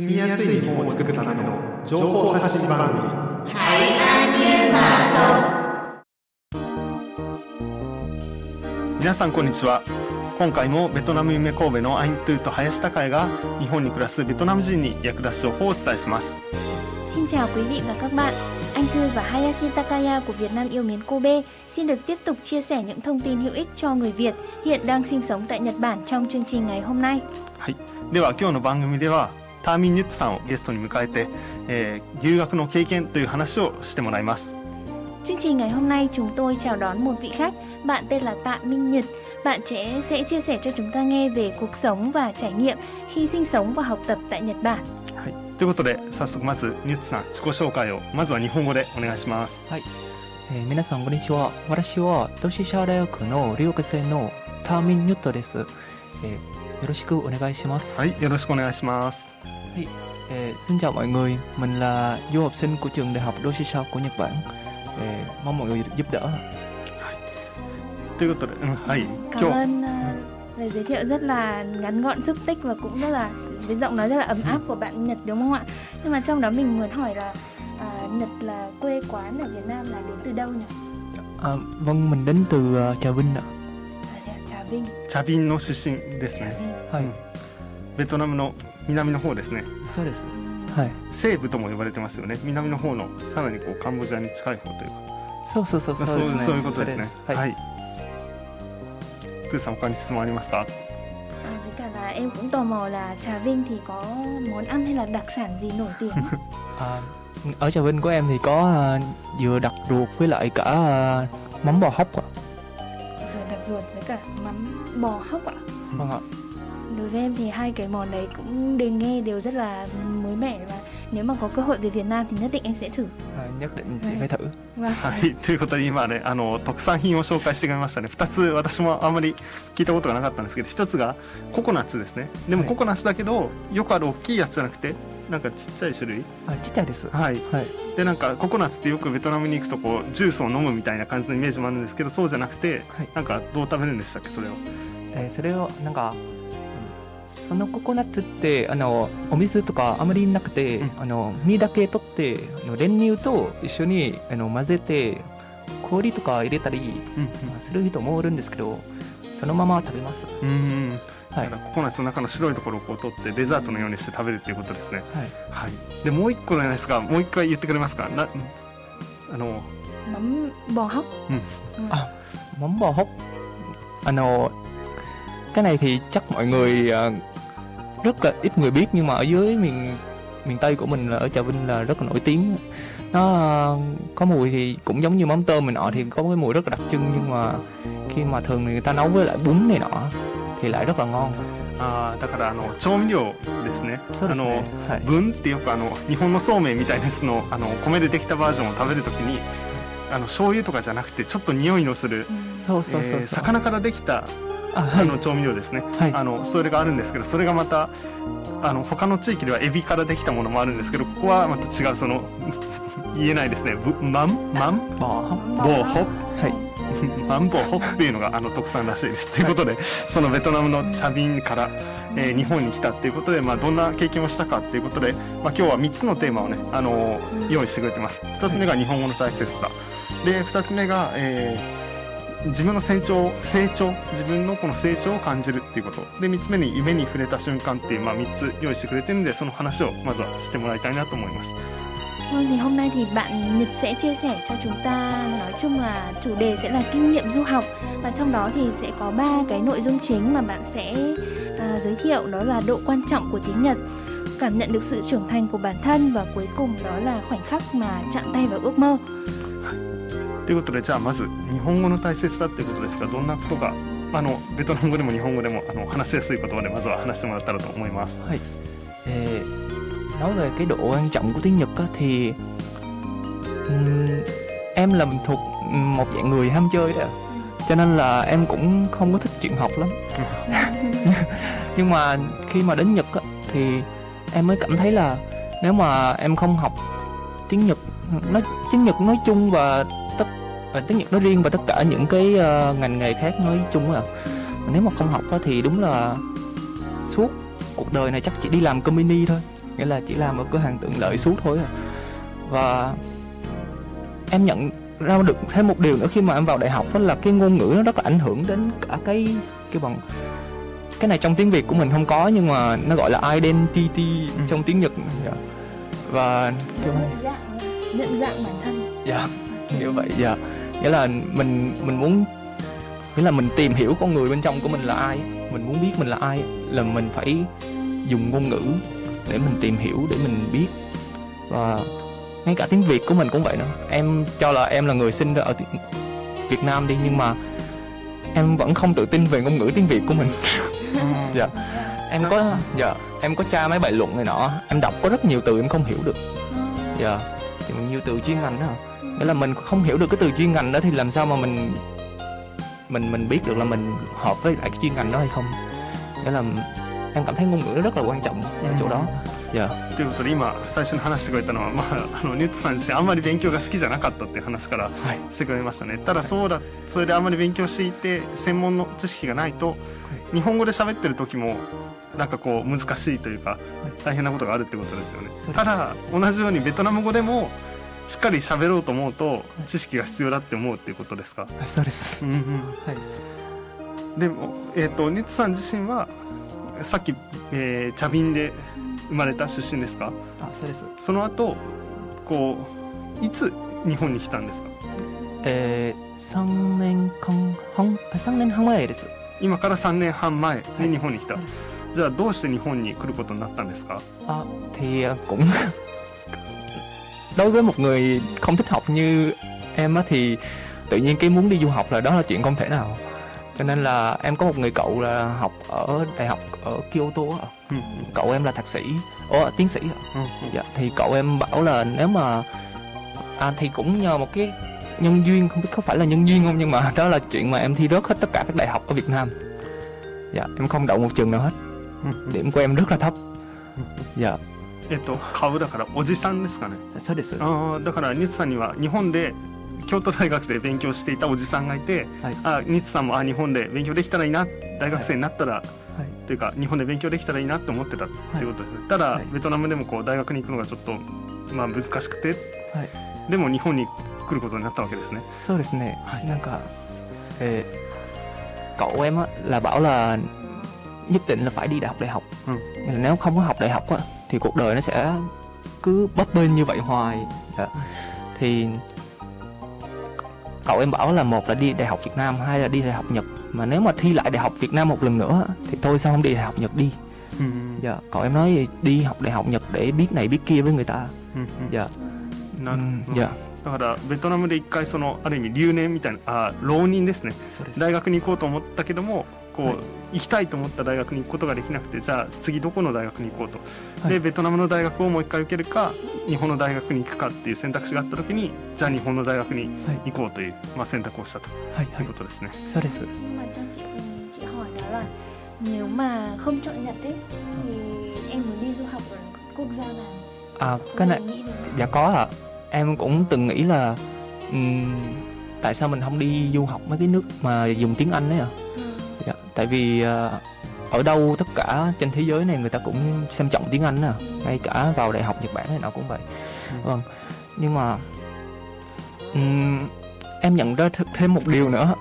住みやすい日本を作るための情報発信番組皆さんこんにちは今回もベトナム夢神戸のアイントゥーと林孝也が日本に暮らすベトナム人に役立つ情報をお伝えします Xin chào quý vị và các bạn. Anh Thư và Hayashi Takaya của Việt Nam yêu mến Kobe xin được tiếp tục chia sẻ những thông tin hữu ích cho người Việt hiện đang sinh sống tại Nhật Bản trong chương trình ngày hôm nay. はい、では今日の番組ではターミン・ニュッツさんをゲストに迎えて、えー留学の経験という話をしてもらいます Chương trình ngày hôm nay chúng tôi chào đón một vị khách, bạn tên là Tạ Minh Nhật. Bạn trẻ sẽ chia sẻ cho chúng ta nghe về cuộc sống và trải nghiệm khi sinh sống và học tập tại Nhật Bản. はい、ということで早速まずニュッツさん自己紹介をまずは日本語でお願いしますえー皆さんこんにちは私は同志社大学の留学生のターミン・ニュットです、えーよろしくお願いします、はいよろしくお願いします Eh, xin chào mọi người mình là du học sinh của trường đại học Doshisha của Nhật Bản Eh, mong mọi người giúp đỡ ということで、うん、はい Cảm 今日 ơn uh, lời giới thiệu rất là ngắn gọn xúc tích và cũng rất là với giọng nói rất là ấm áp của bạn Nhật đúng không ạ? Nhưng mà trong đó mình muốn hỏi là à, Nhật là quê quán ở Việt Nam là đến từ đâu nhỉ? à, vâng mình đến từ ờ, Trà Vinh ạ À, thế ạ, Trà Vinh. 茶瓶の出身です Trà ね Vinh. はい、ベトナムの 南の方ですね。そうですね。はい。西部とも呼ばれてますよね。南の方のさらにこうカンボジアに近い方というか。そうそうそうそう。です、ね、そうそういうことですね。です。はい、はう、プーさん他に質問ありますか？あ ở trà vinh của em thì có dừa đặc ruột với lại cả mắm bò hóc ạ dừa đặc ruột với cả mắm bò hóc ạ vâng ạ Đối với em thì hai cái món đấy cũng đều nghe đều rất là mới mẻ và nếu mà có cơ hội về Việt Nam thì nhất định em sẽ thử. nhất định phải thử. はい、ということで今ねあの特産品を紹介してくれましたね .2 つ私もあんまり聞いたことがなかったんですけど1つがココナッツですね。でもはい。ココナッツだけどよくある大きいやつじゃなくてなんかちっちゃい種類。あちっちゃいです。はい。はい。でなんかココナッツってよくベトナムに行くとこうジュースを飲むみたいな感じのイメージもあるんですけどそうじゃなくて、はい。なんかどう食べるんでしたっけそれを。えーそれをなんかうんそのココナッツってあのお水とかあまりなくて、うん。あの実だけ取ってあの練乳と一緒にあの混ぜて氷とか入れたりする人もおるんですけどそのまま食べます。うんうんはい。ココナッツの中の白いところをこう取ってデザートのようにして食べるっていうことですね。はい。はい。でもう一個じゃないですか。もう一回言ってくれますか。なあの。Mắm bò hóc. Ừ. Ừ. À. mắm bò húc à, no, cái này thì chắc mọi người à, rất là ít người biết nhưng mà ở dưới miền miền tây của mình là ở trà vinh là rất là nổi tiếng. Nó à, có mùi thì cũng giống như mắm tôm mình nọ thì có cái mùi rất là đặc trưng nhưng mà khi mà thường người ta nấu với lại bún này nọ thì lại rất là ngon. あだからあの調味料ですねですねあの、はい、分ってよくあの日本のそうめんみたいなやつのあの米でできたバージョンを食べるときにあの醤油とかじゃなくてちょっと匂いのする、そうそうそうそう、えー、魚からできたあの調味料ですね、はいあのそれがあるんですけどそれがまたあの他の地域ではエビからできたものもあるんですけどここはまた違うその 言えないですねぶマンマン Bò hóc. hóc. はいマンボウホッっていうのがあの特産らしいです。ということで、そのベトナムの茶瓶から、えー日本に来たっていうことで、まあ、どんな経験をしたかっていうことで、まあ、今日は3つのテーマをね、あのー用意してくれてます。1つ目が日本語の大切さ。で、2つ目が、えー自分の成長、成長、自分のこの成長を感じるっていうこと。で、3つ目に夢に触れた瞬間っていう、まあ、3つ用意してくれてるんで、その話をまずはしてもらいたいなと思います。 Vâng thì hôm nay thì bạn Nhật sẽ chia sẻ cho chúng ta nói chung là chủ đề sẽ là kinh nghiệm du học và trong đó thì sẽ có ba cái nội dung chính mà bạn sẽ à, giới thiệu đó là độ quan trọng của tiếng Nhật, cảm nhận được sự trưởng thành của bản thân và cuối cùng đó là khoảnh khắc mà chạm tay vào ước mơ. ということでじゃあまず日本語の大切さっていうことですがどんなことがあのベトナム語でも日本語でもあの話しやすい言葉でまずは話してもらったらと思います。 Ê, nói về cái độ quan trọng của tiếng Nhật á, thì ừm, em là thuộc một dạng người ham chơi đó cho nên là em cũng không có thích chuyện học lắm nhưng mà khi mà đến Nhật á, thì em mới cảm thấy là nếu mà em không học tiếng Nhật nó tiếng Nhật nói chung và tất à, tiếng Nhật nói riêng và tất cả những cái ờ, ngành nghề khác nói chung à nếu mà không học á, thì đúng là suốt cuộc đời này chắc chỉ đi làm company thôi. Nghĩa là chỉ làm ở cửa hàng tiện lợi suốt thôi à. Và em nhận ra được thêm một điều nữa khi mà em vào đại học đó là cái ngôn ngữ nó rất là ảnh hưởng đến cả cái cái bằng cái này trong tiếng Việt của mình không có nhưng mà nó gọi là identity Ừ. trong tiếng Nhật. Dạ. và kiểu nhận dạng nhận dạng bản thân. Dạ như vậy dạ nghĩa là mình mình muốn nghĩa là mình tìm hiểu con người bên trong của mình là ai mình muốn biết mình là ai là mình phải dùng ngôn ngữ để mình tìm hiểu để mình biết. Và ngay cả tiếng việt của mình cũng vậy nữa. Em cho là em là người sinh ra ở việt nam đi nhưng mà em vẫn không tự tin về ngôn ngữ tiếng việt của mình. Dạ. Em có dạ em có tra mấy bài luận này nọ. Em đọc có rất nhiều từ em không hiểu được. Dạ. Thì nhiều từ chuyên ngành đó nghĩa là mình không hiểu được cái từ chuyên ngành đó thì làm sao mà mình mình mình biết được là mình hợp với lại cái chuyên ngành đó hay không nghĩa là em cảm thấy ngôn ngữ nó rất là quan trọng ở chỗ đó dạ ということで今最初の話してくれたのは、まあ、あのニュートさん自身あんまり勉強が好きじゃなかったっていう話からはいしてくれましたねただそうだそれであんまり勉強していて専門の知識がないと日本語で喋ってる時もなんかこう難しいというか大変なことがあるってことですよねそうですただ同じようにベトナム語でも しっかり喋ろうと思うと知識が必要だって思うっていうことですか、はいそうです。うんうん。はい。でも、えー、とニッツさん自身はさっき、えー茶瓶で生まれた出身ですか？あそうです。その後こういつ日本に来たんですか？えー、3年間半？あ3年半前です。今から3年半前に日本に来た、そうです。じゃあどうして日本に来ることになったんですか？À, thì à, cũng đối với một người không thích học như em á thì tự nhiên cái muốn đi du học là đó là chuyện không thể nào. Cho nên là em có một người cậu là học ở đại học ở Kyoto ừ. cậu em là thạc sĩ. Ủa tiến sĩ ừ. dạ, thì cậu em bảo là nếu mà à, thì cũng nhờ một cái nhân duyên không biết có phải là nhân duyên không nhưng mà đó là chuyện mà em thi rớt hết tất cả các đại học ở Việt Nam. Dạ em không đậu một trường nào hết. Ừ. Điểm của em rất là thấp. Dạ. えっと顔だからおじさんですかね。そうです。ああだからニッツさんには日本で京都大学で勉強していたおじさんがいて、はい。あニッツさんもあ日本で勉強できたらいいな大学生になったら、はい。というか日本で勉強できたらいいなって思ってたっていうことです。ね、ただ、はい。ベトナムでもこう大学に行くのがちょっと、まあ、難しくて、はい。でも日本に来ることになったわけですね。Sao ですね。はい。なんか、えー cậu em là bảo là nhất định là phải đi đại học đại học Ừ. Nếu không có học đại học á thì cuộc đời nó sẽ cứ bấp bênh như vậy hoài dạ. thì cậu em bảo là một là đi đại học Việt Nam hai là đi đại học Nhật mà nếu mà thi lại đại học Việt Nam một lần nữa thì tôi sao không đi đại học Nhật đi うん dạ cậu em nói đi học đại học Nhật để biết này biết kia với người ta うんうん dạ な ừ, る dạ だからベトナムで一回そのある意味留年みたいなあ浪人ですねそうです大学に行こうと思ったけどもこう、はい 行きたいと思った大学に行くことができなくてじゃあ次どこの大学に行こうと、でベトナムの大学をもう一回受けるか日本の大学に行くかっていう選択肢があったときにじゃあ日本の大学に行こうという、まあ、選択をしたと、はいい、うことですね。そうです。À, cái này dạ có ạ à. em cũng từng nghĩ là um, tại sao? Dạ, tại vì ờ, ở đâu tất cả trên thế giới này người ta cũng xem trọng tiếng Anh à. Ngay cả vào đại học Nhật Bản này nào cũng vậy. Ừ. Vâng. Nhưng mà ừm, em nhận ra th- thêm một điều nữa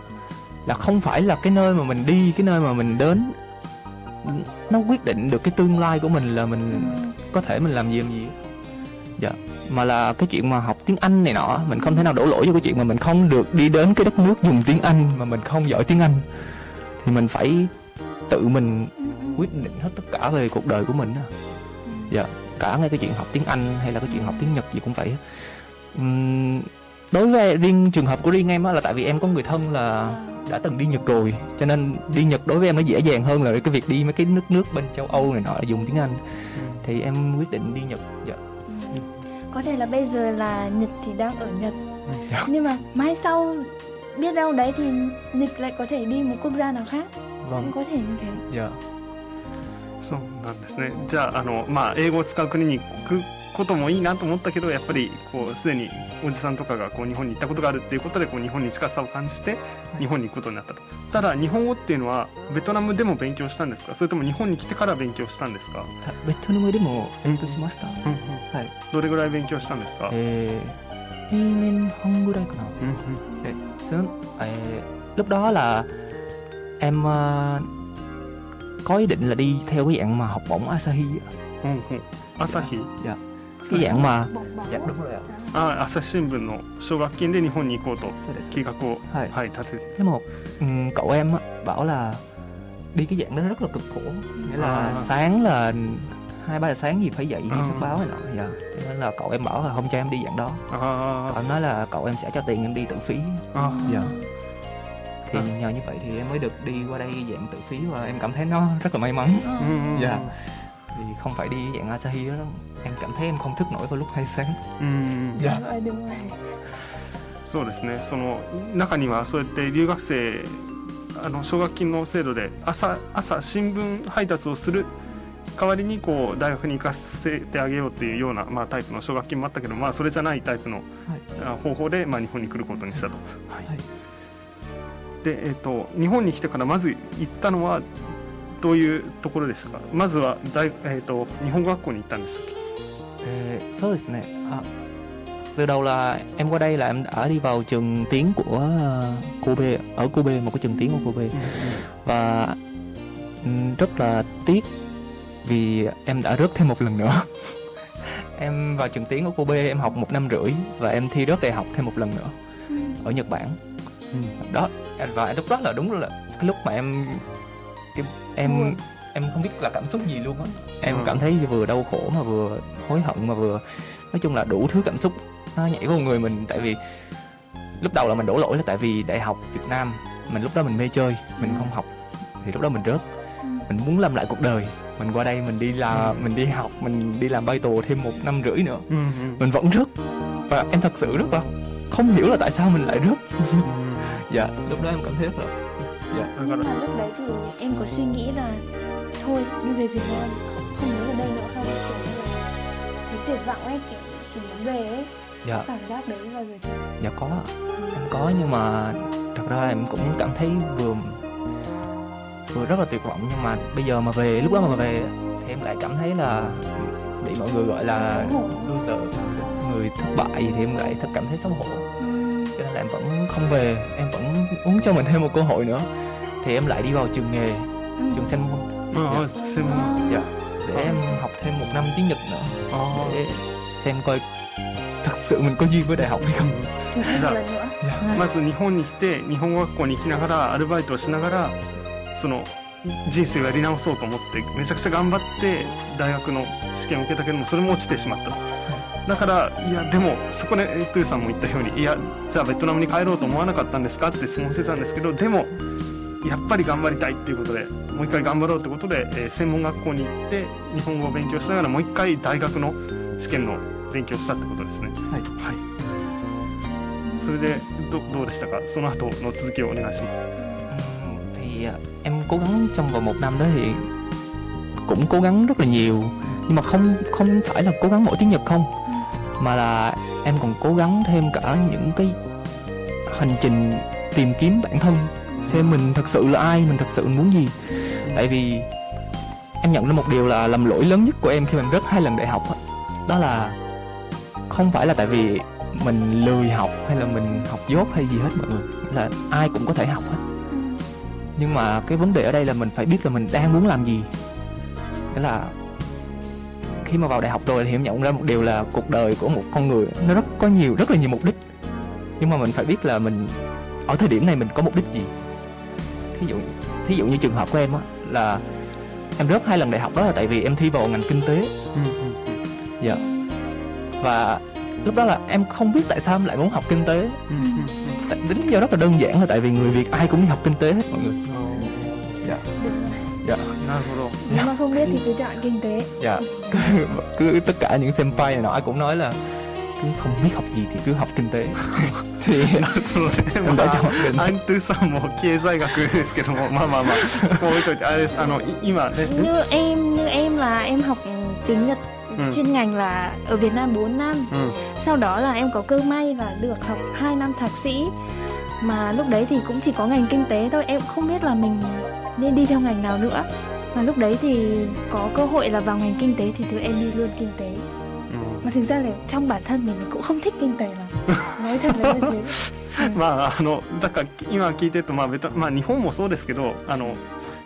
là không phải là cái nơi mà mình đi, cái nơi mà mình đến nó quyết định được cái tương lai của mình là mình Ừ. có thể mình làm gì làm gì dạ mà là cái chuyện mà học tiếng Anh này nọ mình không thể nào đổ lỗi cho cái chuyện mà mình không được đi đến cái đất nước dùng tiếng Anh mà mình không giỏi tiếng Anh thì mình phải tự mình quyết định hết tất cả về cuộc đời của mình. Ừ. dạ cả ngay cái chuyện học tiếng Anh hay là cái chuyện học tiếng Nhật gì cũng vậy đối với riêng trường hợp của riêng em á là tại vì em có người thân là đã từng đi Nhật rồi cho nên đi Nhật đối với em nó dễ dàng hơn là cái việc đi mấy cái nước nước bên châu Âu này nọ dùng tiếng Anh thì em quyết định đi Nhật dạ có thể là bây giờ là Nhật thì đang ở Nhật Dạ. nhưng mà mai sau biết đâu đấy thì Nhật lại có thể đi một quốc gia nào khác. Vâng. cũng có thể như thế. Dạ. そうなんですねじゃああの、まあ、英語を使う国に行くこともいいなと思ったけどやっぱりこうすでにおじさんとかがこう日本に行ったことがあるっていうことでこう日本に近さを感じて日本に行くことになったとただ日本語っていうのはベトナムでも勉強したんですかそれとも日本に来てから勉強したんですか、ベトナムでも勉強しました、うんうん。はい。どれぐらい勉強したんですか、えー、2年半ぐらいかなうんうん Sớm, ờ, lúc đó là em ờ, có ý định là đi theo cái dạng mà học bổng Asahi á. うんうん朝日 cái dạng mà ボンボン dạ đúng rồi ạ あ朝日新聞の奨学金で日本に行こうと Sao để 計画を、はいはい、立てて thế một ừm, cậu em á, bảo là đi cái dạng đó rất là cực khổ nghĩa là À. sáng là hai ba giờ sáng gì phải dậy đi À. phát báo này nọ dạ cho nên là cậu em bảo là không cho em đi dạng đó あ cậu em nói là cậu em sẽ cho tiền em đi tự phí ああ dạ thì À. nhờ như vậy thì em mới được đi qua đây dạng tự phí và em cảm thấy nó rất là may mắn あ、うんうん、 dạ thì không phải đi dạng Asahi đó em cảm thấy em không thức nổi vào lúc 2 sáng うんうん、 dạ Đúng rồi, đúng rồi. そうですねその中にはそうやって留学生あの奨学金の制度で朝朝新聞配達をする 代わりにこう大学に行かせてあげようっていうような、まあ、タイプの奨学金もあったけど、まあ、それじゃないタイプのあ方法で、まあ、日本に来ることにしたと。はい。はい。でえっと日本に来てからまず行ったのはどういうところですか？まずは大、えっと日本語学校に行ったんでしたっけ？Ờ, số ですね。à, từ đầu là em qua đây là em đã đi vào trường tiếng của Kobe ở Kobe một cái trường tiếng của Kobe. Và rất là tiếc vì em đã rớt thêm một lần nữa em vào trường tiếng của Kobe em học một năm rưỡi và em thi rớt đại học thêm một lần nữa Ừ. ở Nhật Bản Ừ. đó và lúc đó là đúng là cái lúc mà em em em, em không biết là cảm xúc gì luôn á em Ừ. cảm thấy vừa đau khổ mà vừa hối hận mà vừa nói chung là đủ thứ cảm xúc nó nhảy vào người mình tại vì lúc đầu là mình đổ lỗi là tại vì đại học Việt Nam mình lúc đó mình mê chơi mình Ừ. không học thì lúc đó mình rớt Ừ. mình muốn làm lại cuộc đời mình qua đây mình đi là mình đi học mình đi làm bay tù thêm một năm rưỡi nữa. Ừ. Mình vẫn rớt. Và em thật sự rất là không hiểu là tại sao mình lại rớt. Ừ. Dạ. Lúc đó em cảm thấy rất là dạ. Nhưng mà lúc đấy thì em có suy nghĩ là thôi đi về việt nam không muốn ở đây nữa không? Kiểu thấy tuyệt vọng ấy kiểu chỉ muốn về ấy. Dạ. cảm giác đấy là gì dạ có em có nhưng mà thật ra em cũng cảm thấy vừa vừa rất là tuyệt vọng nhưng mà bây giờ mà về lúc đó mà về thì em lại cảm thấy là bị mọi người gọi là Xấu hổ. loser người thất bại thì em lại thật cảm thấy xấu hổ Ừ. cho nên là em vẫn không về em vẫn muốn cho mình thêm một cơ hội nữa thì em lại đi vào trường nghề Ừ. trường sen môn ああ専門 dạ để em học thêm một năm tiếng nhật nữa ああ để xem coi thật sự mình có duyên với đại học hay không Thử thách Dạ. một lần nữaまず日本に来て日本語学校に行きながらアルバイトをしながら その人生をやり直そうと思ってめちゃくちゃ頑張って大学の試験を受けたけどもそれも落ちてしまった。だからいやでもそこでえプーさんも言ったようにいやじゃあベトナムに帰ろうと思わなかったんですか？って質問してたんですけどでもやっぱり頑張りたいっていうことでもう一回頑張ろうってことで、えー専門学校に行って日本語を勉強しながらもう一回大学の試験の勉強をしたってことですね。はい。はい。それでどどうでしたか？その後の続きをお願いします thì em cố gắng trong vòng một năm đó thì cũng cố gắng rất là nhiều. Nhưng mà không không phải là cố gắng mỗi tiếng Nhật không mà là em còn cố gắng thêm cả những cái hành trình tìm kiếm bản thân xem mình thật sự là ai mình thật sự muốn gì. Tại vì em nhận ra một điều là lầm lỗi lớn nhất của em khi mình rớt hai lần đại học đó, đó là không phải là tại vì mình lười học hay là mình học dốt hay gì hết mọi người là ai cũng có thể học hết nhưng mà cái vấn đề ở đây là mình phải biết là mình đang muốn làm gì. Nghĩa là khi mà vào đại học rồi thì em nhận ra một điều là cuộc đời của một con người nó rất có nhiều rất là nhiều mục đích. Nhưng mà mình phải biết là mình ở thời điểm này mình có mục đích gì. Thí dụ thí dụ như trường hợp của em á là em rớt hai lần đại học đó là tại vì em thi vào ngành kinh tế. Dạ. Và lúc đó là em không biết tại sao em lại muốn học kinh tế. Tại do rất là đơn giản là tại vì người việt ai cũng đi học kinh tế hết mọi người thì cứ chọn kinh tế dạ cứ, cứ tất cả những senpai này nọ ai cũng nói là cứ không biết học gì thì cứ học kinh tế thì なるほどね em đã ま chọn kinh あ、ア tế ントゥさんも経済学ですけどもまあまあまあそこ置いといてあれですあのい今ね như em như em là em học tiếng Nhật Ừ. chuyên ngành là ở Việt Nam 4 năm ừ. sau đó là em có cơ may là được học 2 năm thạc sĩ mà lúc đấy thì cũng chỉ có ngành kinh tế thôi em cũng không biết là mình nên đi theo ngành nào nữa Mà lúc đấy thì có cơ hội là vào ngành kinh tế thì tụi em đi luôn kinh tế うん mà thực ra là trong bản thân mình mình cũng không thích kinh tế lắm nói thật là như thế まああのだから今聞いてるとまあベトまあ日本もそうですけどあの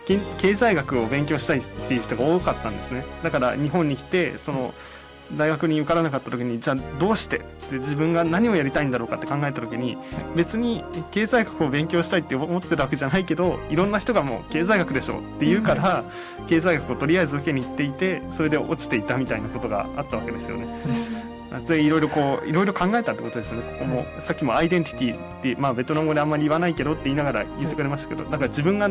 経経済学を勉強したいっていう人が多かったんですねだから日本に来てその大学に受からなかった時にじゃあどうしてって自分が何をやりたいんだろうかって考えた時に別に経済学を勉強したいって思ってるわけじゃないけどいろんな人がもう経済学でしょって言うから経済学をとりあえず受けに行っていてそれで落ちていたみたいなことがあったわけですよね。でいろいろこういろいろ考えたってことですね。ここもさっきもアイデンティティって、まあ、ベトナム語であんまり言わないけどって言いながら言ってくれましたけどだから自分が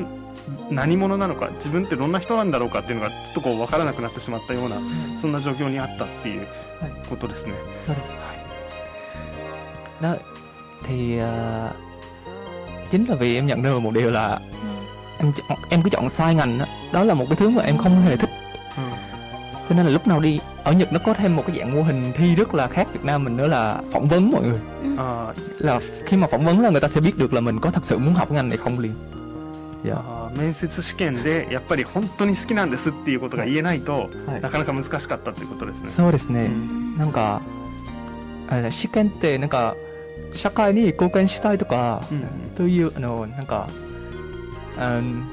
何者なのか自分ってどんな人なんだろうかっていうのがちょっとこう分からなくなってしまったようなそんな状況にあったっていうことですね。Sao đấy? Đó thì ờ, chính là vì em nhận ra được một điều là em chọn- em cứ chọn sai ngành đó. đó là một cái thứ mà em không hề thích Ừ. cho nên là lúc nào đi ở Nhật nó có thêm một cái dạng mô hình thi rất là khác Việt Nam mình nữa là phỏng vấn mọi người あー là khi mà phỏng vấn là người ta sẽ biết được là mình có thật sự muốn học cái ngành này không liền dạ あー面接試験でやっぱり本当に好きなんですっていうことが言えないと、はいなかなか難しかったっていうことですね。そうですね、うんなんか あれだ試験ってなんか社会に貢献したいとか、うんというあのなんかあの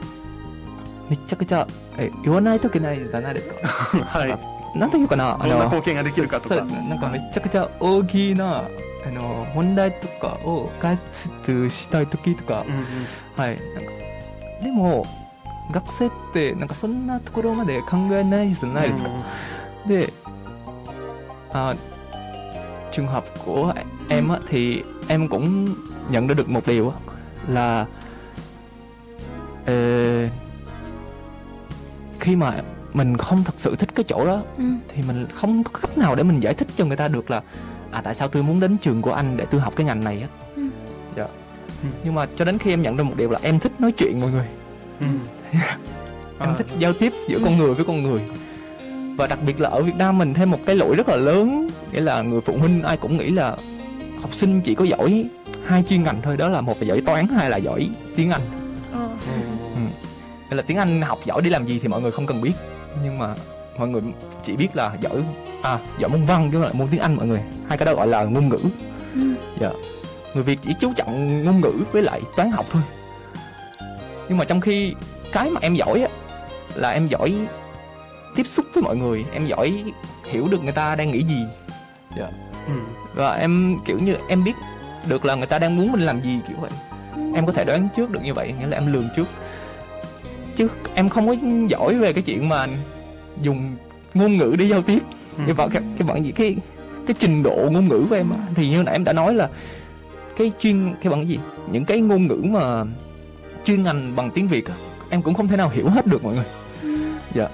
めちゃくちゃえ言わないといけないじゃないですか。はい、なんというかなどんな貢献ができるかとか。なんかめちゃくちゃ大きなあの問題とかを解説したい時とか。うんうん。はい。なんかでも学生ってなんかそんなところまで考えないじゃないですか、Để à, trường hợp của em á, thì em cũng nhận ra được một điều á, là ờ, khi mà mình không thật sự thích cái chỗ đó Ừ. thì mình không có cách nào để mình giải thích cho người ta được là à tại sao tôi muốn đến trường của anh để tôi học cái ngành này hết Ừ. dạ Ừ. nhưng mà cho đến khi em nhận ra một điều là em thích nói chuyện mọi người うん em thích giao tiếp giữa con người với con người và đặc biệt là ở Việt Nam mình thêm một cái lỗi rất là lớn nghĩa là người phụ huynh ai cũng nghĩ là học sinh chỉ có giỏi hai chuyên ngành thôi đó là một là giỏi toán hai là giỏi tiếng Anh. Ờ. nghĩa là tiếng Anh học giỏi để làm gì thì mọi người không cần biết nhưng mà mọi người chỉ biết là giỏi à giỏi môn văn chứ là môn tiếng Anh mọi người. Hai cái đó gọi là ngôn ngữ. Ừ. người Việt chỉ chú trọng ngôn ngữ với lại toán học thôi. Nhưng mà trong khi cái mà em giỏi á là em giỏi tiếp xúc với mọi người em giỏi hiểu được người ta đang nghĩ gì うん và em kiểu như em biết được là người ta đang muốn mình làm gì kiểu vậy. Em có thể đoán trước được như vậy nghĩa là em lường trước. Chứ em không có giỏi về cái chuyện mà dùng ngôn ngữ để giao tiếp. Cái bạn cái, cái bạn gì cái cái trình độ ngôn ngữ của em á, thì như nãy em đã nói là cái chuyên cái bằng gì? Những cái ngôn ngữ mà chuyên ngành bằng tiếng việt á, em cũng không thể nào hiểu hết được mọi người. Dạ.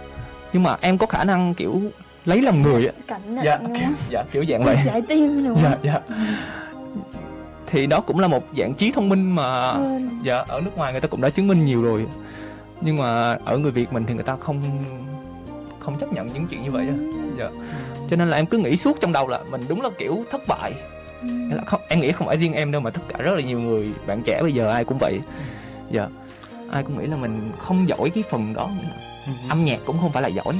Nhưng mà em có khả năng kiểu lấy lòng người á. Dạ kiểu, dạ kiểu dạng vậy. trái tim đúng dạ dạ. Thì đó cũng là một dạng trí thông minh mà Hơn. dạ ở nước ngoài người ta cũng đã chứng minh nhiều rồi. Nhưng mà ở người việt mình thì người ta không không chấp nhận những chuyện như vậy á. Dạ. Cho nên là em cứ nghĩ suốt trong đầu là mình đúng là kiểu thất bại. Ừ. Nghĩa là không em nghĩ không phải riêng em đâu mà tất cả rất là nhiều người bạn trẻ bây giờ ai cũng vậy. Dạ. Ai cũng nghĩ là mình không giỏi cái phần đó âm nhạc cũng không phải là giỏi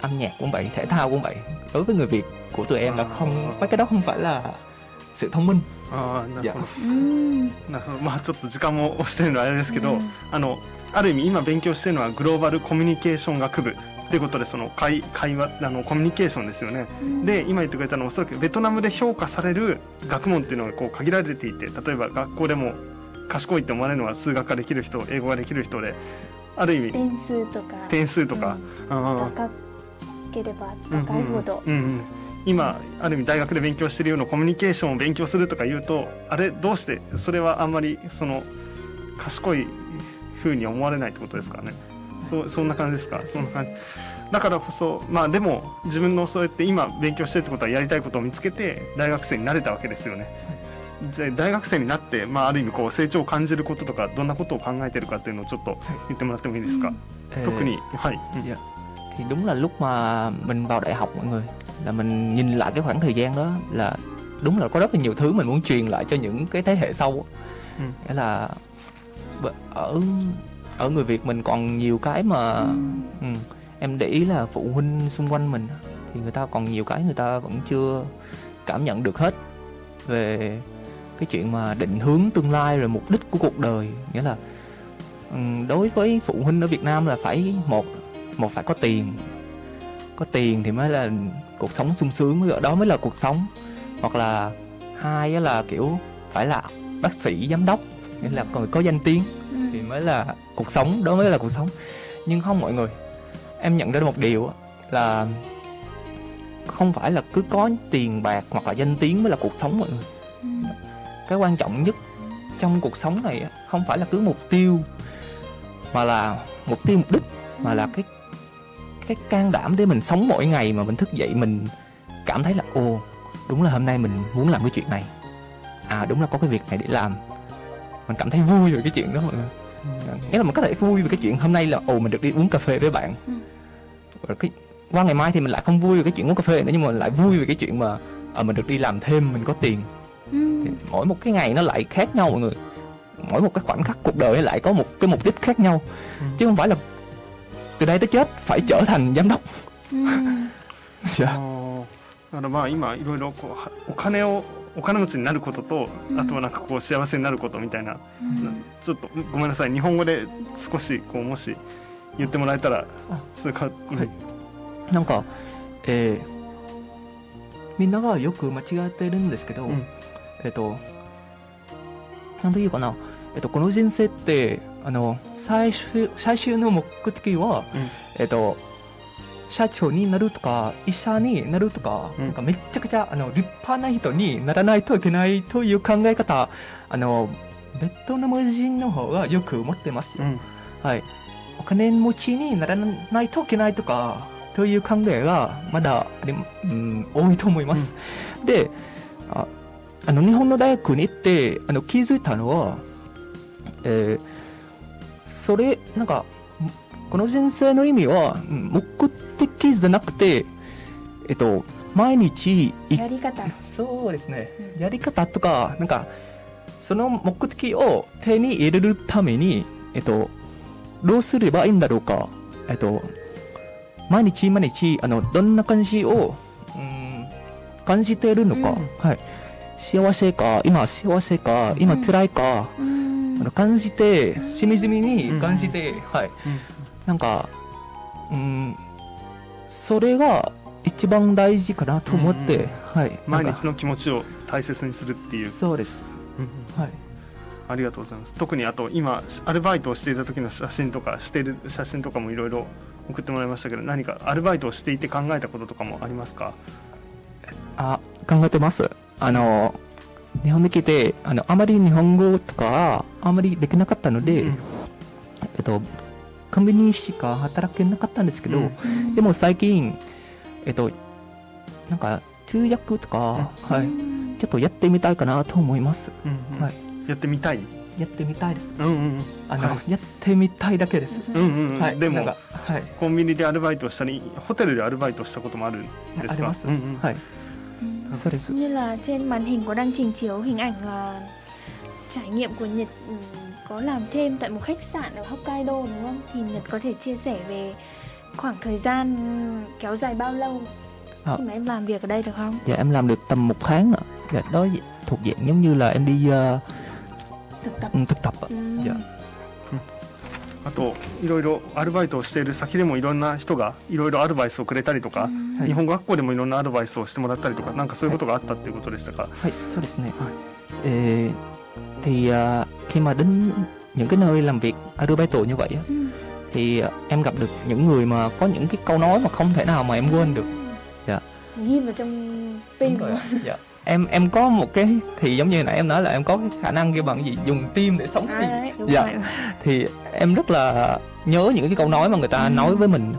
âm nhạc cũng vậy thể thao cũng vậy. Đối với người việt của tụi em là không mấy cái đó không phải là sự thông minh. ああなるほど、Ừ. なるほどまあちょっと時間も押してるのはあれですけど.あのある意味今勉強してるのはグローバルコミュニケーション学部っていうことでその会会話あのコミュニケーションですよね。で今言ってくれたのはおそらくベトナムで評価される学問っていうのがこう限られていて例えば学校でも賢いって思われるのは数学ができる人英語ができる人である意味点数とか点数とか、あ高ければー高いほど、うんうんうん今ある意味大学で勉強してるようなコミュニケーションを勉強するとか言うとあれどうしてそれはあんまりその賢い風に思われないってことですからね。そうそんな感じですか？そんな感じ。だからこそまあでも自分のそうやって今勉強してるってことはやりたいことを見つけて大学生になれたわけですよね。で大学生になって、まあ、ある意味こう成長を感じることとかどんなことを考えてるかっていうのをちょっと言ってもらってもいいですか、特にはい、うん。dạ thì đúng là lúc mà mình vào đại học mọi người là mình nhìn lại cái khoảng thời gian đó là đúng là có rất là nhiều thứ mình muốn truyền lại cho những cái thế hệ sau Ừ. nghĩa là ở ở người Việt mình còn nhiều cái mà ừ, em để ý là phụ huynh xung quanh mình thì người ta còn nhiều cái người ta vẫn chưa cảm nhận được hết về cái chuyện mà định hướng tương lai rồi mục đích của cuộc đời. Nghĩa là ừm, đối với phụ huynh ở Việt Nam là phải một một phải có tiền. Có tiền thì mới là cuộc sống sung sướng đó mới là cuộc sống. Hoặc là hai là kiểu phải là bác sĩ giám đốc nghĩa là còn có danh tiếng Ừ. thì mới là cuộc sống đó mới là cuộc sống. Nhưng không mọi người em nhận ra một điều là không phải là cứ có tiền bạc hoặc là danh tiếng mới là cuộc sống mọi người. Ừ. cái quan trọng nhất trong cuộc sống này không phải là cứ mục tiêu mà là mục tiêu mục đích mà là cái cái can đảm để mình sống mỗi ngày mà mình thức dậy mình cảm thấy là ồ đúng là hôm nay mình muốn làm cái chuyện này. À đúng là có cái việc này để làm. Mình cảm thấy vui về cái chuyện đó mọi người. Nghĩa là mình có thể vui về cái chuyện hôm nay là ồ mình được đi uống cà phê với bạn. Ừ. rồi cái qua ngày mai thì mình lại không vui về cái chuyện uống cà phê nữa nhưng mà lại vui về cái chuyện mà ờ, mình được đi làm thêm mình có tiền. Ừ. thì mỗi một cái ngày nó lại khác nhau mọi người. Mỗi một cái khoảnh khắc cuộc đời lại có một cái mục đích khác nhau. Ừ. chứ không phải là từ đây tới chết phải trở thành giám đốc. Ừ. dạ. あーだからまあ今いろいろこうはお金をお金持ちになることと、うん。あとはなんかこう幸せになることみたいな、うん。ちょっとごめんなさい。日本語で少しこうもし言ってもらえたらあ。それから、うんはい。なんか、えーみんながよく間違ってるんですけど、うん。えっ、となんていうかな、えっとこの人生ってあの最終最終の目的は、うん。えっ、と社長になるとか医者になるとか,、うん。なんかめちゃくちゃあの立派な人にならないといけないという考え方あのベトナム人の方がよく持ってますよ。うん。はい、お金持ちにならないといけないとかという考えがまだあり、うん、多いと思います。でああの日本の大学に行ってあの気づいたのは、えーそれなんかこの人生の意味はうん目的じゃなくて、えっと、毎日いやり方。そうですね、うん。やり方とかなんかその目的を手に入れるために、えっと、どうすればいいんだろうか、えっと、毎日毎日あのどんな感じを、うん、感じているのか、うん。はい、幸せか今幸せか今うん。辛いか、うんあの感じてしみじみに感じて、はい、なんかうんそれが一番大事かなと思って、うんうんはい。毎日の気持ちを大切にするっていう、そうです。はい。ありがとうございます。特にあと今アルバイトをしていた時の写真とかしている写真とかもいろいろ送ってもらいましたけど何かアルバイトをしていて考えたこととかもありますか？あ考えてます。あの日本に来てあのあまり日本語とかあまりできなかったので、うん。えっとコンビニしか働けなかったんですけど、うん。うんでも最近えっとなんか通訳とか、はい、うんちょっとやってみたいかなと思います。うんうん。はい。やってみたい？やってみたいです。うんうんあの、はやってみたいだけです、うんうんうん、はい。でもはい。コンビニでアルバイトをしたりホテルでアルバイトをしたこともあるんですか？あります。うんうん。はい. そうです như là trên màn hình có đang trình chiếu hình ảnh là trải nghiệm của Nhật ừ, có làm thêm tại một khách sạn ở Hokkaido đúng không? Thì Nhật có thể chia sẻ về khoảng thời gian kéo dài bao lâu Ờ. khi mà em làm việc ở đây được không? dạ em làm được tầm một tháng ạ dạ, đó thuộc dạng giống như là em đi ờ, Thực tập. ừ, thực tập ạ Ừ. dạ あといろいろアルバイトをしている先でもいろんな人がいろいろアドバイスをくれたりとか.はい日本語学校でもいろんなアドバイスをしてもらったりとかなんかそういうことがあったっていうことでしたか、Hay, sao ですね. Ê, thì à, khi mà đến những cái nơi làm việc Arubaito như vậy thì em gặp được những người mà có những cái câu nói mà không thể nào mà em quên được. Dạ. Ghi vào trong tim. Dạ. Em em có một cái thì giống như nãy em nói là em có cái khả năng cái bằng gì dùng tim để sống À, thì, đấy, Dạ. rồi. thì em rất là nhớ những cái câu nói mà người ta Ừ. nói với mình.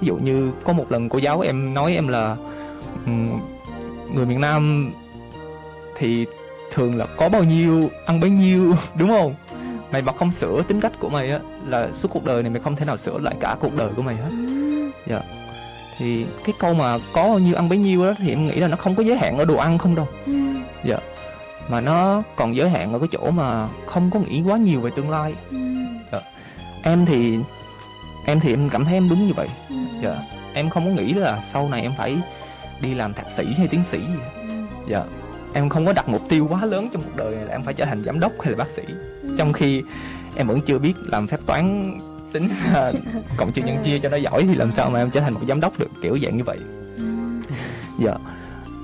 Ví dụ như có một lần cô giáo em nói em là ừm, người miền Nam thì thường là có bao nhiêu ăn bấy nhiêu đúng không mày mà không sửa tính cách của mày á là suốt cuộc đời này mày không thể nào sửa lại cả cuộc đời của mày hết Ừ. dạ thì cái câu mà có bao nhiêu ăn bấy nhiêu đó thì em nghĩ là nó không có giới hạn ở đồ ăn không đâu Ừ. mà nó còn giới hạn ở cái chỗ mà không có nghĩ quá nhiều về tương lai Ừ. em thì em thì em cảm thấy em đúng như vậy Ừ. dạ em không có nghĩ là sau này em phải đi làm thạc sĩ hay tiến sĩ gì. Ừ. dạ em không có đặt mục tiêu quá lớn trong cuộc đời này là em phải trở thành giám đốc hay là bác sĩ Ừ. trong khi em vẫn chưa biết làm phép toán tính cộng trừ nhân chia cho nó giỏi thì làm sao mà em trở thành một giám đốc được kiểu dạng như vậy. Dạ.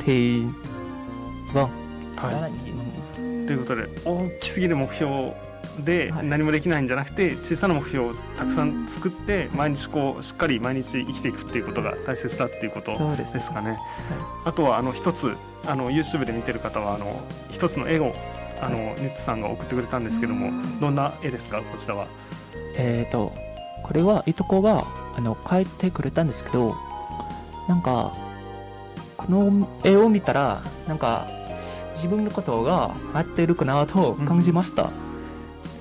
Thì vâng はい.ということで大きすぎる目標ではい。何もできないんじゃなくて小さな目標をたくさん作って毎日こうしっかり毎日生きていくっていうことが大切だっていうことですかね。あとはあの一つあの YouTube で見てる方はあの一つの絵をあのニッツさんが送ってくれたんですけどもどんな絵ですかこちらは。えー、とこれはいとこがあの描いてくれたんですけどなんかこの絵を見たらなんか自分のことが合ってるかなと感じました、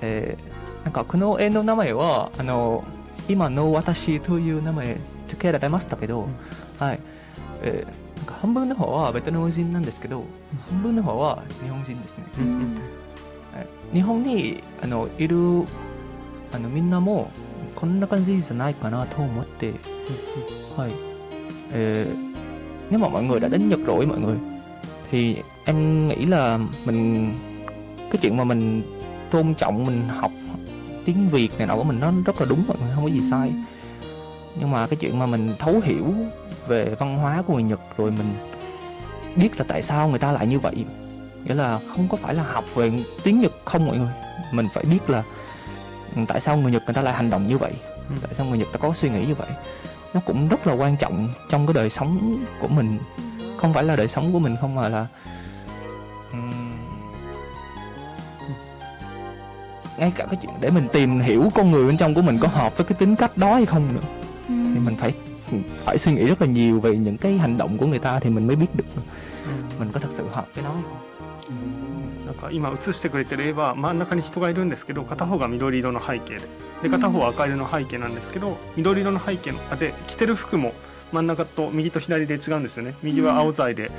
えーなんかこの絵の名前はあの今の私という名前付けられましたけど、はい、えー半分の方はベトナム人なんですけど半分の方は日本人ですね。日本にあのいるあのみんなもこんな感じじゃないかなと思ってはいờ, nếu mà mọi người đã đến Nhật rồi mọi người thì em nghĩ là mình cái chuyện mà mình tôn trọng mình học tiếng Việt này nọ của mình nó rất là đúng mọi người không có gì sai nhưng mà cái chuyện mà mình thấu hiểu về văn hóa của người Nhật rồi mình biết là tại sao người ta lại như vậy nghĩa là không có phải là học về tiếng Nhật không mọi người mình phải biết là tại sao người Nhật người ta lại hành động như vậy? Ừ. tại sao người Nhật ta có suy nghĩ như vậy? Nó cũng rất là quan trọng trong cái đời sống của mình. Không phải là đời sống của mình không mà là ừm, ngay cả cái chuyện để mình tìm hiểu con người bên trong của mình có hợp với cái tính cách đó hay không nữa. Ừ. thì mình phải phải suy nghĩ rất là nhiều về những cái hành động của người ta thì mình mới biết được mình có thật sự hợp với nó hay không なんか今映してくれてる絵は真ん中に人がいるんですけど片方が緑色の背景で。で片方は赤色の背景なんですけど緑色の背景ので着てる服も真ん中と右と左で違うんですよね。右は青材で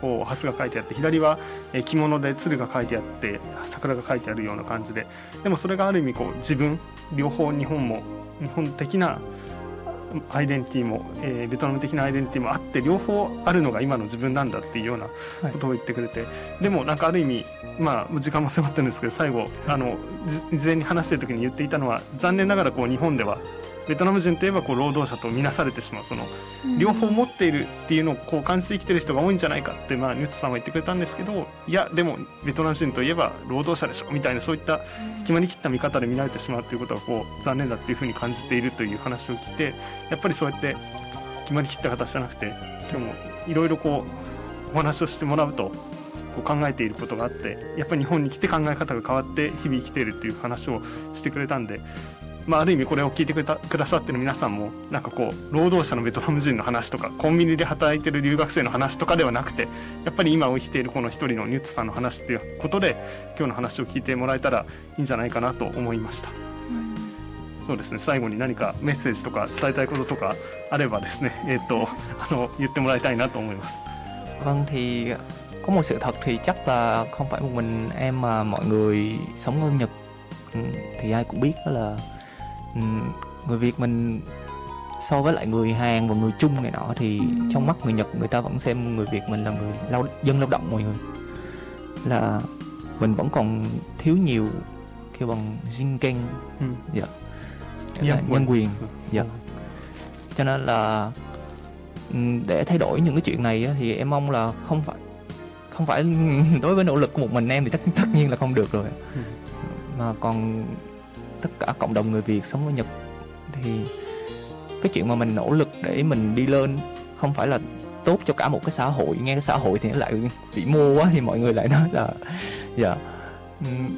こうハスが書いてあって左は着物で鶴が書いてあって桜が書いてあるような感じで。でもそれがある意味こう自分両方日本も日本的なアイデンティティも、えーベトナム的なアイデンティティもあって両方あるのが今の自分なんだっていうようなことを言ってくれて、でもなんかある意味まあ時間も迫ってるんですけど最後あのじ事前に話してる時に言っていたのは残念ながらこう日本ではベトナム人といえばこう労働者と見なされてしまうその両方持っているっていうのをこう感じて生きてる人が多いんじゃないかって、まあ、ニュッツさんは言ってくれたんですけどいやでもベトナム人といえば労働者でしょみたいなそういった決まりきった見方で見られてしまうということがこう残念だっていうふうに感じているという話を聞いてやっぱりそうやって決まりきった形じゃなくて今日もいろいろこうお話をしてもらうとこう考えていることがあってやっぱり日本に来て考え方が変わって日々生きているっていう話をしてくれたんで、まあ、ある意味これを聞いてくださってる皆さんもなんかこう労働者のベトナム人の話とかコンビニで働いてる留学生の話とかではなくてやっぱり今を生きているこの一人のニュッツさんの話っていうことで今日の話を聞いてもらえたらいいんじゃないかなと思いました。そうですね最後に何かメッセージとか伝えたいこととかあればですねえっ、とあの言ってもらいたいなと思います。Vâng thì có một sự thật thì chắc là không phải một mình em mà mọi người sống ở Nhật thì ai cũng biết đó là người Việt mình so với lại người Hàn và người Trung này nọ thì Ừ. trong mắt người Nhật người ta vẫn xem người Việt mình là người lao dân lao động mọi người. Là mình vẫn còn thiếu nhiều kêu bằng jinken うん、dạ. Là Nhân nhân quyền. dạ. Cho nên là ừm, để thay đổi những cái chuyện này thì em mong là không phải không phải đối với nỗ lực của một mình em thì tất tất nhiên là không được rồi. Ừ. mà còn tất cả cộng đồng người Việt sống ở Nhật. Thì cái chuyện mà mình nỗ lực để mình đi lên không phải là tốt cho cả một cái xã hội. Nghe cái xã hội thì nó lại bị mô quá thì mọi người lại nói là dạ Ừm,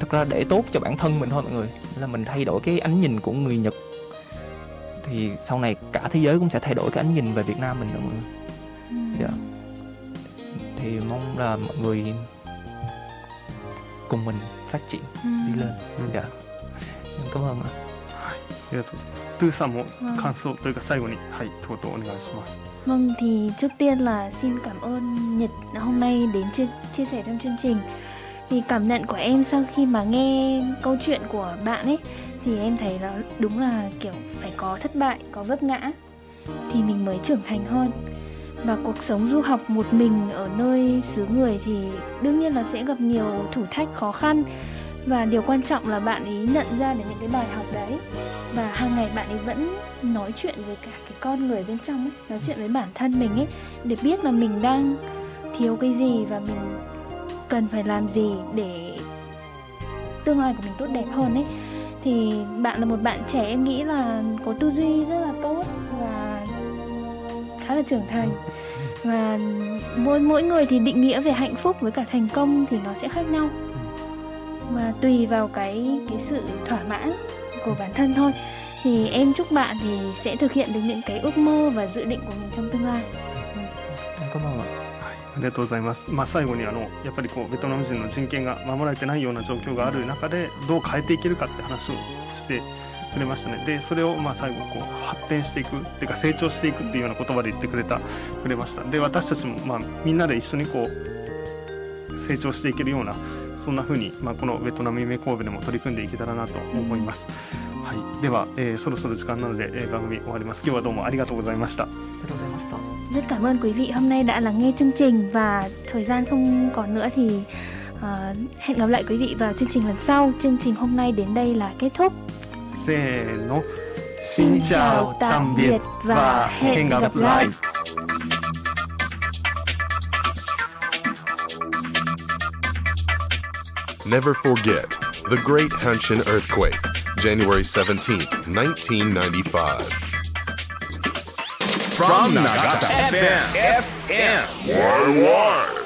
thật ra để tốt cho bản thân mình thôi mọi người. Là mình thay đổi cái ánh nhìn của người Nhật. Thì sau này cả thế giới cũng sẽ thay đổi cái ánh nhìn về Việt Nam mình nữa mọi người. Dạ. Thì mong là mọi người cùng mình phát triển đi lên dạ Em cảm ơn ạ りがとうございます。トゥーさんもうん感想というか最後にはいとうとうお願いします。 Vâng thì trước tiên là xin cảm ơn Nhật hôm nay đến chia chia sẻ trong chương trình. Thì cảm nhận của em sau khi mà nghe câu chuyện của bạn ấy thì em thấy nó đúng là kiểu phải có thất bại, có vấp ngã thì mình mới trưởng thành hơn. Và cuộc sống du học một mình ở nơi xứ người thì đương nhiên là sẽ gặp nhiều thử thách, khó khăn. Và điều quan trọng là bạn ấy nhận ra được những cái bài học đấy. Và hàng ngày bạn ấy vẫn nói chuyện với cả cái con người bên trong ấy, nói chuyện với bản thân mình ấy, để biết là mình đang thiếu cái gì và mình cần phải làm gì để tương lai của mình tốt đẹp hơn ấy. Thì bạn là một bạn trẻ, em nghĩ là có tư duy rất là tốt khá là trưởng thành và mỗi mỗi người thì định nghĩa về hạnh phúc với cả thành công thì nó sẽ khác nhau và tùy vào cái cái sự thỏa mãn của bản thân thôi thì em chúc bạn thì sẽ thực hiện được những cái ước mơ và dự định của mình trong tương lai em cảm ơn ạ ありがとうございます。まあ最後にあのやっぱりこうベトナム人の人権が守られてないような状況がある中でどう変えていけるかって話をして くれましたね。でそれをまあ最後こう発展していくっていうか成長していくっていうような言葉で言ってくれたくれました。で私たちもまあみんなで一緒にこう成長していけるようなそんな風にまあこのベトナム夢神戸でも取り組んでいけたらなと思います。はい。では、えーそろそろ時間なので、えー番組終わります。今日はどうもありがとうございました。ありがとうございました rất cảm ơn quý vị hôm nay đã lắng nghe chương trình và thời gian không còn nữa thì ờ, hẹn gặp lại quý vị vào chương trình lần sau chương trình hôm nay đến đây là kết thúc せーの。しんちゃおたんびえは変がプライズ。Never forget the Great Hanshin Earthquake, January 17, 1995. From Nagata FM, FM, YY.